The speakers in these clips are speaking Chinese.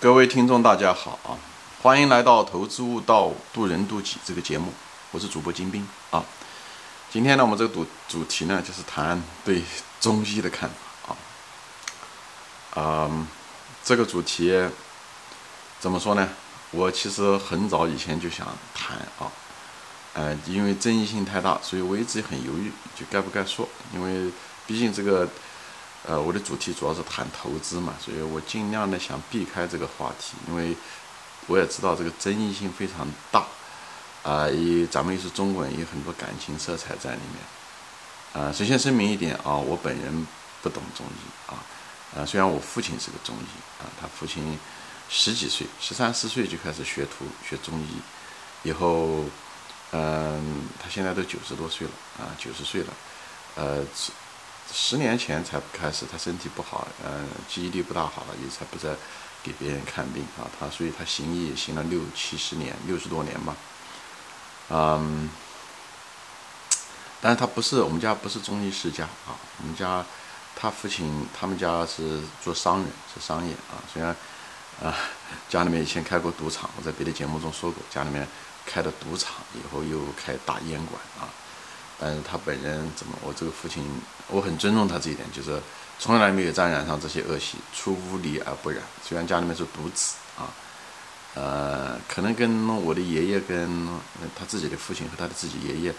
各位听众，大家好啊！欢迎来到《投资悟道，渡人渡己》这个节目，我是主播金兵啊。今天呢，我们这个主主题呢，就是谈对中医的看法啊。嗯，这个主题怎么说呢？我其实很早以前就想谈啊，呃，因为争议性太大，所以我一直很犹豫，就该不该说？因为毕竟这个。呃，我的主题主要是谈投资嘛，所以我尽量的想避开这个话题，因为我也知道这个争议性非常大，啊，以咱们又是中国人，有很多感情色彩在里面，啊，首先声明一点啊，我本人不懂中医啊，啊，虽然我父亲是个中医啊，他父亲十几岁，十三四岁就开始学徒学中医，以后，嗯，他现在都九十多岁了啊，九十岁了，呃。十年前才开始，他身体不好，嗯，记忆力不大好了，也才不再给别人看病啊。他所以，他行医也行了六七十年，六十多年嘛，嗯。但是他不是我们家不是中医世家啊，我们家他父亲他们家是做商人，是商业啊。虽然啊，家里面以前开过赌场，我在别的节目中说过，家里面开的赌场以后又开大烟馆啊。但是他本人怎么？我这个父亲，我很尊重他这一点，就是从来没有沾染上这些恶习，出污泥而不染。虽然家里面是独子啊，呃，可能跟我的爷爷跟他自己的父亲和他的自己爷爷，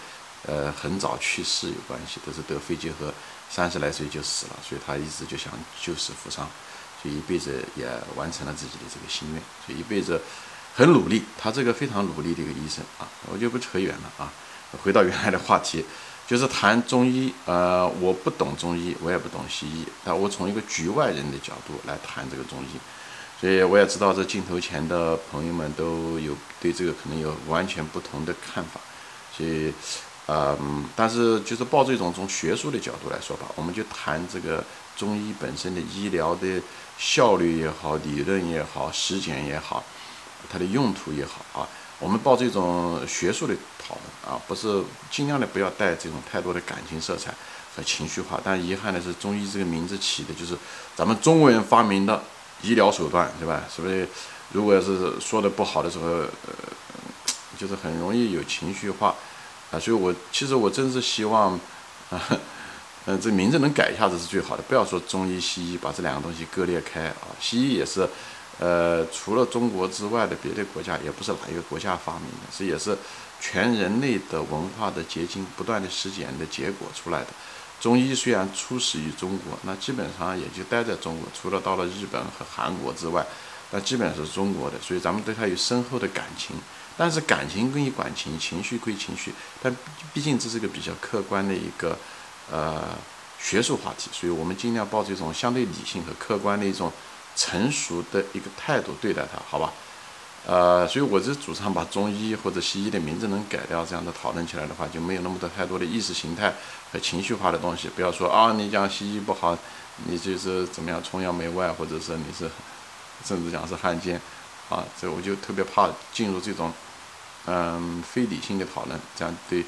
呃，很早去世有关系，都是得肺结核，三十来岁就死了，所以他一直就想救死扶伤，所以一辈子也完成了自己的这个心愿，所以一辈子很努力。他这个非常努力的一个医生啊，我就不扯远了啊。回到原来的话题，就是谈中医。呃，我不懂中医，我也不懂西医，但我从一个局外人的角度来谈这个中医，所以我也知道这镜头前的朋友们都有对这个可能有完全不同的看法。所以，嗯，但是就是抱着一种从学术的角度来说吧，我们就谈这个中医本身的医疗的效率也好，理论也好，实践也好，它的用途也好啊。我们抱这种学术的讨论啊，不是尽量的不要带这种太多的感情色彩和情绪化。但遗憾的是，中医这个名字起的就是咱们中国人发明的医疗手段，对吧？是不是？如果是说的不好的时候，呃，就是很容易有情绪化啊。所以我其实我真是希望啊，嗯，这名字能改一下子是最好的，不要说中医西医，把这两个东西割裂开啊。西医也是。呃，除了中国之外的别的国家，也不是哪一个国家发明的，是也是全人类的文化的结晶，不断的实践的结果出来的。中医虽然初始于中国，那基本上也就待在中国，除了到了日本和韩国之外，那基本上是中国的。所以咱们对它有深厚的感情。但是感情归感情，情绪归情绪，但毕竟这是个比较客观的一个呃学术话题，所以我们尽量抱着一种相对理性和客观的一种。成熟的一个态度对待它，好吧？呃，所以我是主张把中医或者西医的名字能改掉，这样的讨论起来的话，就没有那么多太多的意识形态和情绪化的东西。不要说啊，你讲西医不好，你就是怎么样崇洋媚外，或者是你是甚至讲是汉奸啊，这我就特别怕进入这种嗯非理性的讨论，这样对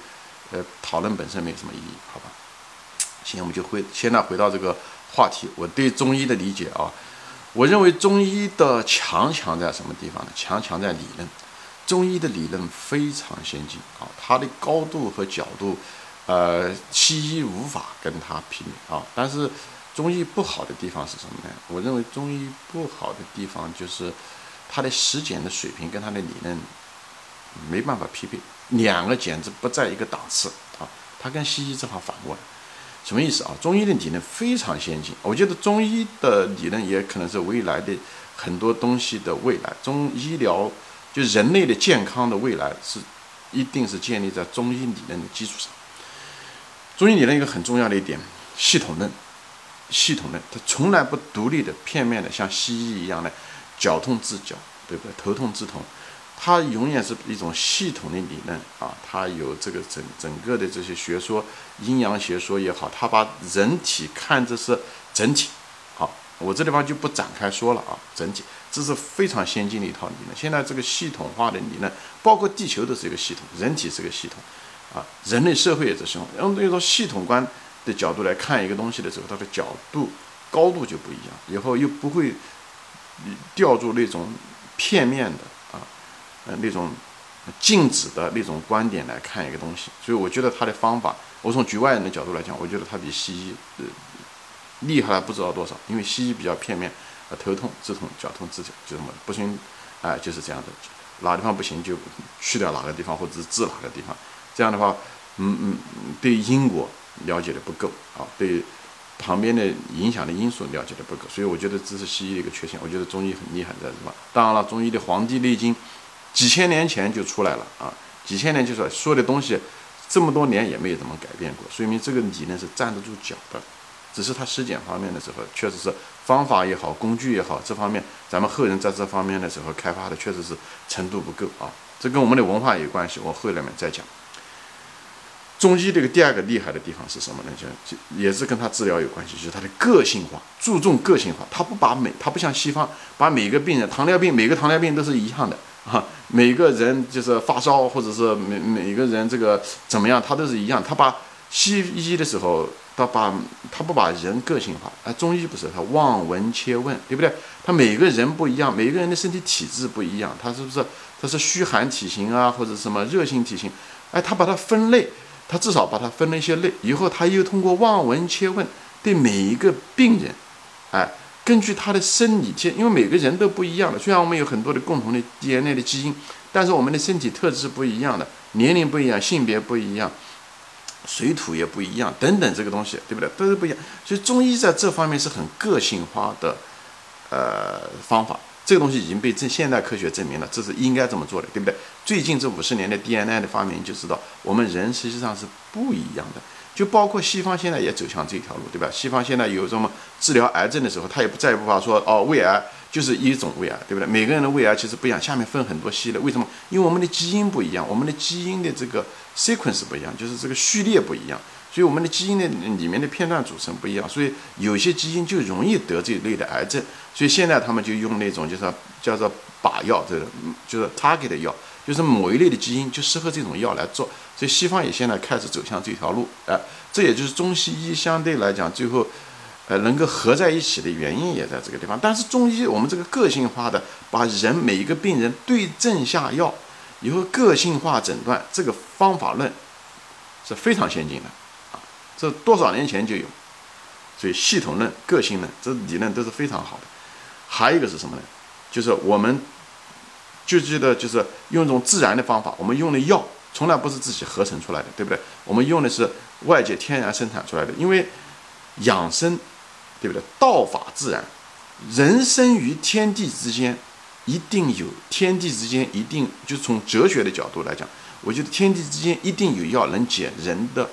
呃讨论本身没有什么意义，好吧？行，我们就回现在回到这个话题，我对中医的理解啊。我认为中医的强强在什么地方呢？强强在理论，中医的理论非常先进啊，它的高度和角度，呃，西医无法跟它媲美啊。但是中医不好的地方是什么呢？我认为中医不好的地方就是它的实践的水平跟它的理论没办法匹配，两个简直不在一个档次啊。它跟西医正好反过来。什么意思啊？中医的理论非常先进，我觉得中医的理论也可能是未来的很多东西的未来。中医疗就人类的健康的未来是，一定是建立在中医理论的基础上。中医理论一个很重要的一点，系统论，系统论，它从来不独立的、片面的，像西医一样的脚痛治脚，对不对？头痛治头。它永远是一种系统的理论啊，它有这个整整个的这些学说，阴阳学说也好，它把人体看作是整体。好，我这地方就不展开说了啊，整体这是非常先进的一套理论。现在这个系统化的理论，包括地球都是一个系统，人体是个系统，啊，人类社会也是系统。用这种系统观的角度来看一个东西的时候，它的角度高度就不一样，以后又不会掉入那种片面的，呃那种静止的那种观点来看一个东西。所以我觉得他的方法，我从局外人的角度来讲，我觉得他比西医呃厉害了不知道多少。因为西医比较片面，啊头痛止痛，脚痛治脚，就这么不行，哎就是这样的，哪地方不行就去掉哪个地方或者是治哪个地方。这样的话，嗯嗯，对因果了解的不够啊，对。旁边的影响的因素了解的不够，所以我觉得这是西医的一个缺陷。我觉得中医很厉害在什么？当然了，中医的《黄帝内经》几千年前就出来了啊，几千年就说说的东西，这么多年也没有怎么改变过，说明这个理论是站得住脚的。只是它实践方面的时候，确实是方法也好，工具也好，这方面咱们后人在这方面的时候开发的确实是程度不够啊。这跟我们的文化有关系，我后面再讲。中医这个第二个厉害的地方是什么呢？就也是跟他治疗有关系，就是他的个性化，注重个性化。他不把每，他不像西方，把每个病人，糖尿病每个糖尿病都是一样的啊，每个人就是发烧，或者是每每个人这个怎么样，他都是一样。他把西医的时候，他把他不把人个性化，啊，中医不是，他望闻切问，对不对？他每个人不一样，每个人的身体体质不一样，他是不是他是虚寒体型啊，或者什么热性体型？哎，他把它分类。他至少把它分了一些类，以后他又通过望闻切问，对每一个病人，哎，根据他的生理天，因为每个人都不一样的，虽然我们有很多的共同的 DNA 的基因，但是我们的身体特质是不一样的，年龄不一样，性别不一样，水土也不一样，等等这个东西，对不对？都是不一样，所以中医在这方面是很个性化的，呃，方法。这个东西已经被证现代科学证明了，这是应该这么做的，对不对？最近这五十年的 DNA 的发明就知道，我们人实际上是不一样的。就包括西方现在也走向这条路，对吧？西方现在有什么治疗癌症的时候，他也不再也不怕说哦，胃癌就是一种胃癌，对不对？每个人的胃癌其实不一样，下面分很多系列。为什么？因为我们的基因不一样，我们的基因的这个 sequence 不一样，就是这个序列不一样。所以我们的基因的里面的片段组成不一样，所以有些基因就容易得这一类的癌症。所以现在他们就用那种就是叫做靶药，这个就是 target 的药，就是某一类的基因就适合这种药来做。所以西方也现在开始走向这条路，哎，这也就是中西医相对来讲最后，呃，能够合在一起的原因也在这个地方。但是中医我们这个个性化的把人每一个病人对症下药，以后个性化诊断这个方法论是非常先进的啊。这多少年前就有，所以系统论、个性论这理论都是非常好的。还有一个是什么呢？就是我们就记得就是用一种自然的方法，我们用的药从来不是自己合成出来的，对不对？我们用的是外界天然生产出来的。因为养生，对不对？道法自然，人生于天地之间，一定有天地之间一定就从哲学的角度来讲，我觉得天地之间一定有药能解人的。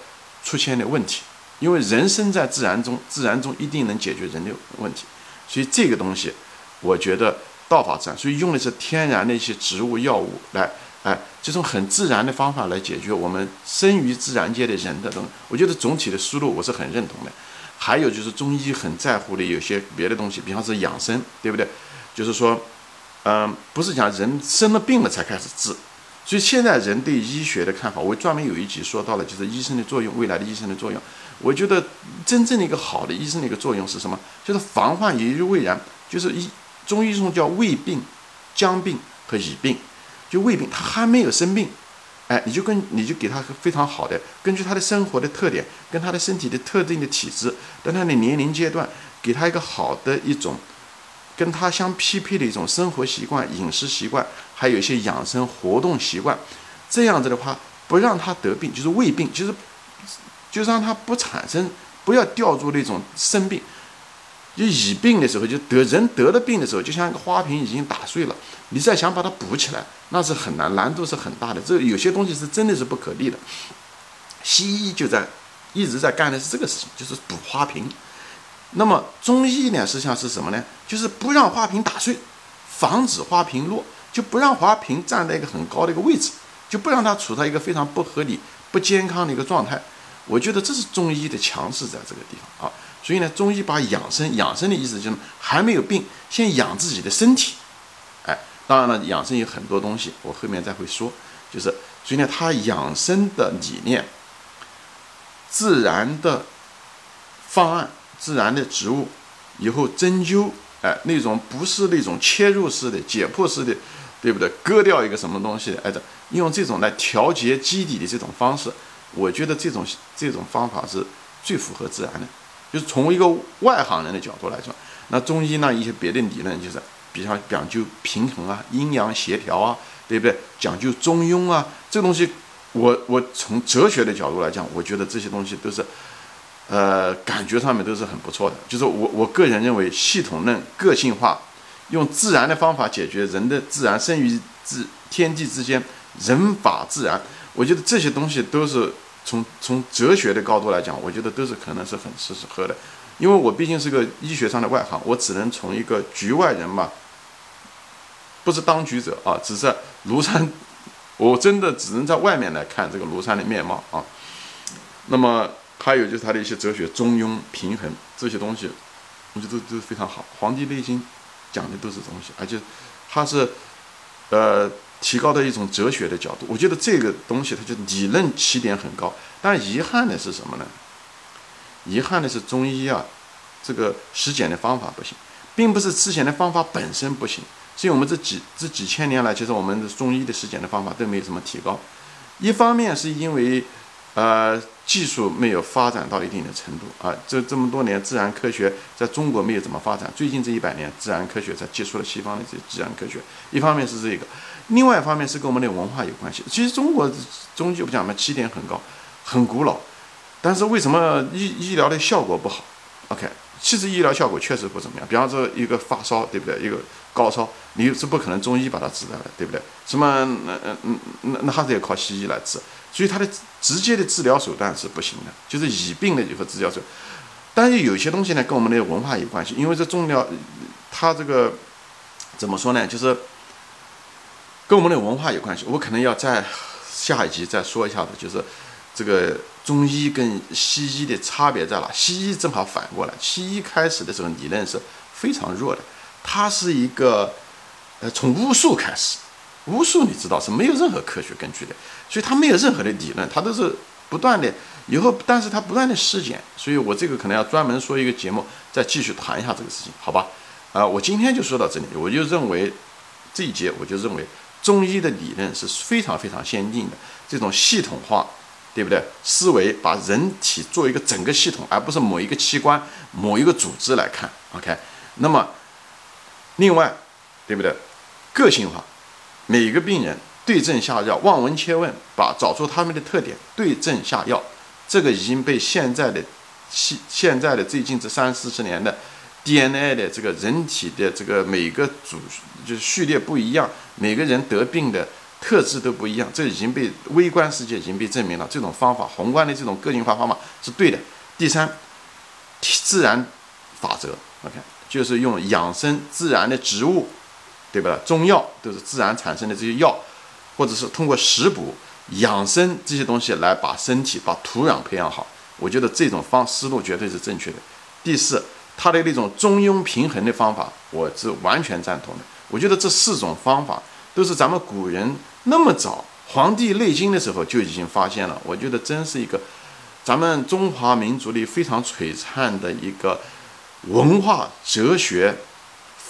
出现的问题，因为人生在自然中，自然中一定能解决人的问题，所以这个东西，我觉得道法自然，所以用的是天然的一些植物药物来，哎，这种很自然的方法来解决我们生于自然界的人的东西，我觉得总体的思路我是很认同的。还有就是中医很在乎的有些别的东西，比方说养生，对不对？就是说，嗯，不是讲人生了病了才开始治。所以现在人对医学的看法，我专门有一集说到了，就是医生的作用，未来的医生的作用。我觉得真正的一个好的医生的一个作用是什么？就是防患于未然，就是医中医中叫未病、将病和已病。就胃病，他还没有生病，哎，你就跟你就给他非常好的，根据他的生活的特点，跟他的身体的特定的体质，跟他的年龄阶段，给他一个好的一种。跟他相匹配的一种生活习惯、饮食习惯，还有一些养生活动习惯，这样子的话，不让他得病，就是胃病，就是就让他不产生，不要掉入那种生病。就已病的时候，就得人得了病的时候，就像一个花瓶已经打碎了，你再想把它补起来，那是很难，难度是很大的。这有些东西是真的是不可逆的。西医就在一直在干的是这个事情，就是补花瓶。那么中医呢，实际上是什么呢？就是不让花瓶打碎，防止花瓶落，就不让花瓶站在一个很高的一个位置，就不让它处在一个非常不合理、不健康的一个状态。我觉得这是中医的强势在这个地方啊。所以呢，中医把养生，养生的意思就是还没有病，先养自己的身体。当然了，养生有很多东西，我后面再会说。就是所以呢，他养生的理念、自然的方案。自然的植物，以后针灸哎，那种不是那种切入式的、解剖式的，对不对？割掉一个什么东西，哎，这用这种来调节基底的这种方式，我觉得这种这种方法是最符合自然的。就是从一个外行人的角度来说，那中医呢一些别的理论就是比较讲究平衡啊、阴阳协调啊，对不对？讲究中庸啊，这东西，我我从哲学的角度来讲，我觉得这些东西都是。呃，感觉上面都是很不错的。就是我我个人认为，系统论、个性化，用自然的方法解决人的自然生于自天地之间，人法自然。我觉得这些东西都是从从哲学的高度来讲，我觉得都是可能是很适合的。因为我毕竟是个医学上的外行，我只能从一个局外人嘛，不是当局者啊，只是庐山，我真的只能在外面来看这个庐山的面貌啊。那么。还有就是他的一些哲学，中庸平衡这些东西，我觉得都都非常好。《黄帝内经》讲的都是东西，而且它是呃提高的一种哲学的角度。我觉得这个东西它就理论起点很高，但遗憾的是什么呢？遗憾的是中医啊，这个实践的方法不行，并不是之前的方法本身不行，所以我们这几这几千年来，其实我们的中医的实践的方法都没有怎么提高。一方面是因为呃。技术没有发展到一定的程度啊，这这么多年自然科学在中国没有怎么发展。最近这一百年，自然科学才接触了西方的这自然科学。一方面是这个，另外一方面是跟我们的文化有关系。其实中国中医不讲嘛，起点很高，很古老，但是为什么医医疗的效果不好？OK，其实医疗效果确实不怎么样。比方说一个发烧，对不对？一个高烧，你是不可能中医把它治的，对不对？什么那嗯那那还是要靠西医来治。所以它的直接的治疗手段是不行的，就是以病的以后治疗手。但是有些东西呢，跟我们的文化有关系，因为这中药，它这个怎么说呢？就是跟我们的文化有关系。我可能要在下一集再说一下子，就是这个中医跟西医的差别在哪？西医正好反过来，西医开始的时候理论是非常弱的，它是一个呃从巫术开始。巫术你知道是没有任何科学根据的，所以它没有任何的理论，它都是不断的以后，但是它不断的实践，所以我这个可能要专门说一个节目，再继续谈一下这个事情，好吧？啊，我今天就说到这里，我就认为这一节我就认为中医的理论是非常非常先进的，这种系统化，对不对？思维把人体做一个整个系统，而不是某一个器官、某一个组织来看，OK？那么另外，对不对？个性化。每个病人对症下药，望闻切问，把找出他们的特点，对症下药。这个已经被现在的现现在的最近这三四十年的 DNA 的这个人体的这个每个组就是序列不一样，每个人得病的特质都不一样。这已经被微观世界已经被证明了，这种方法宏观的这种个性化方法是对的。第三，自然法则，OK，就是用养生自然的植物。对吧？中药都是自然产生的这些药，或者是通过食补、养生这些东西来把身体、把土壤培养好。我觉得这种方思路绝对是正确的。第四，它的那种中庸平衡的方法，我是完全赞同的。我觉得这四种方法都是咱们古人那么早《黄帝内经》的时候就已经发现了。我觉得真是一个咱们中华民族里非常璀璨的一个文化哲学。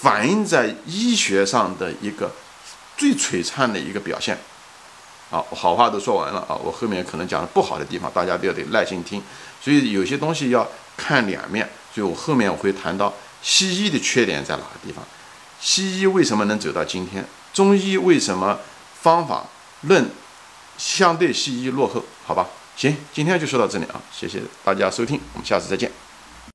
反映在医学上的一个最璀璨的一个表现，好，好话都说完了啊，我后面可能讲的不好的地方，大家都要得耐心听，所以有些东西要看两面，所以我后面我会谈到西医的缺点在哪个地方，西医为什么能走到今天，中医为什么方法论相对西医落后？好吧，行，今天就说到这里啊，谢谢大家收听，我们下次再见。